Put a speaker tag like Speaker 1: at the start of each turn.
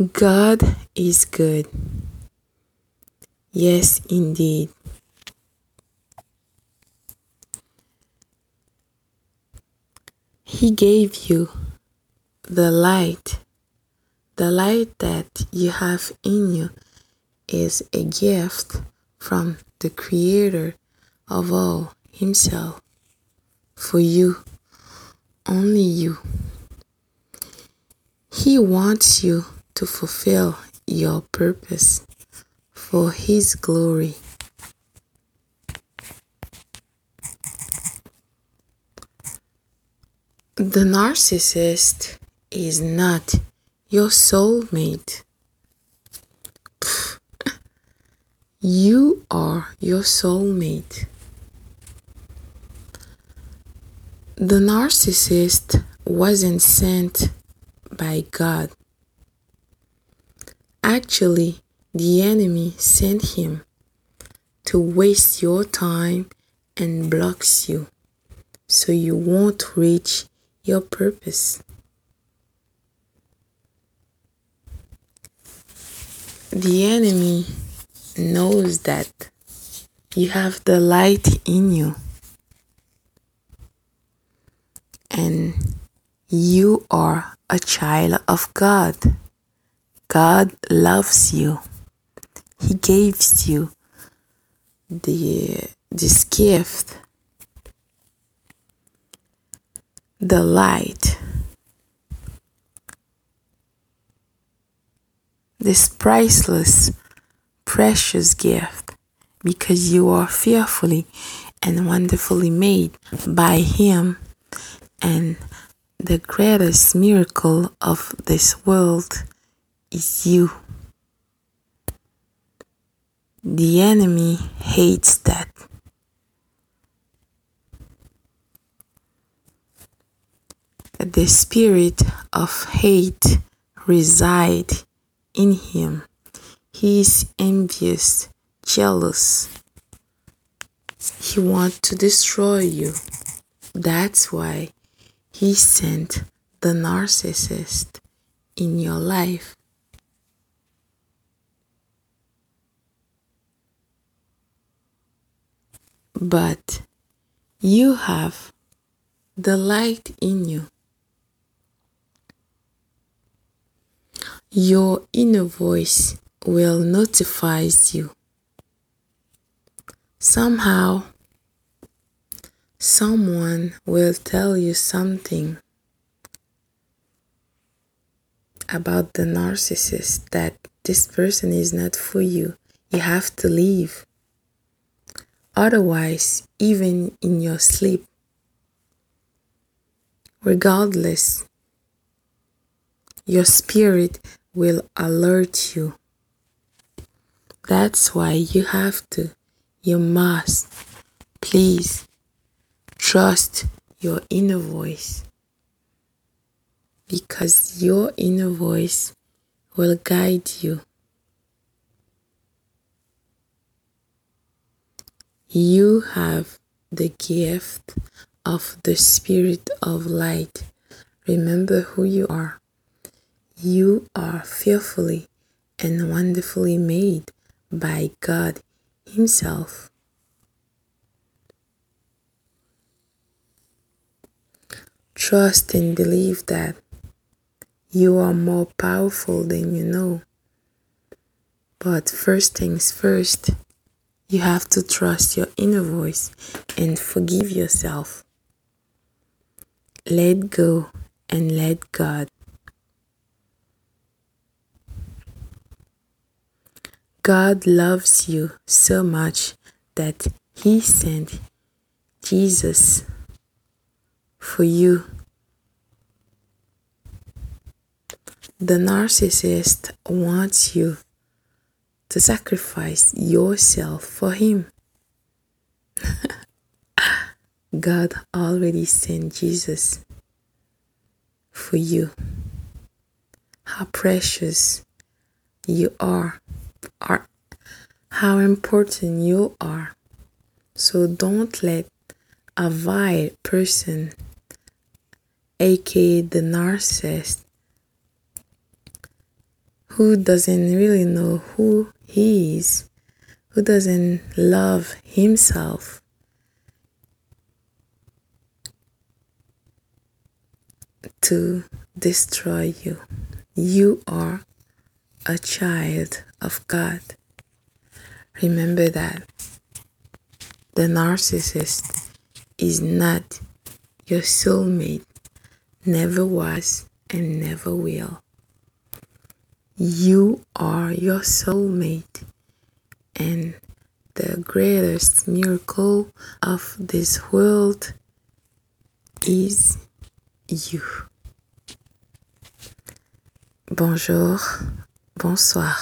Speaker 1: God is good. Yes, indeed. He gave you the light. The light that you have in you is a gift from the Creator of all Himself for you, only you. He wants you to fulfill your purpose for His glory. The narcissist is not your soulmate. You are your soulmate. The narcissist wasn't sent by God. Actually, the enemy sent him to waste your time and blocks you so you won't reach your purpose. The enemy knows that you have the light in you and you are a child of God. God loves you. He gives you the this gift, the light, this priceless, precious gift, because you are fearfully and wonderfully made by Him, and the greatest miracle of this world is you. The enemy hates that. The spirit of hate reside in him. He is envious, jealous. He wants to destroy you. That's why he sent the narcissist in your life. But you have the light in you. Your inner voice will notify you. Somehow, someone will tell you something about the narcissist that this person is not for you. You have to leave. Otherwise, even in your sleep, regardless, your spirit will alert you. That's why you have to, you must, please trust your inner voice because your inner voice will guide you. You have the gift of the Spirit of light. Remember who you are. You are fearfully and wonderfully made by God Himself. Trust and believe that you are more powerful than you know. But first things first, you have to trust your inner voice and forgive yourself. Let go and let God. God loves you so much that He sent Jesus for you. The narcissist wants you to sacrifice yourself for Him. God already sent Jesus for you. How precious you are are how important you are. So don't let a vile person, aka the narcissist, who doesn't really know who he is, who doesn't love himself, to destroy you. You are a child of God. Remember that. The narcissist is not your soulmate, never was and never will. You are your soulmate, and the greatest miracle of this world is you. Bonjour, bonsoir.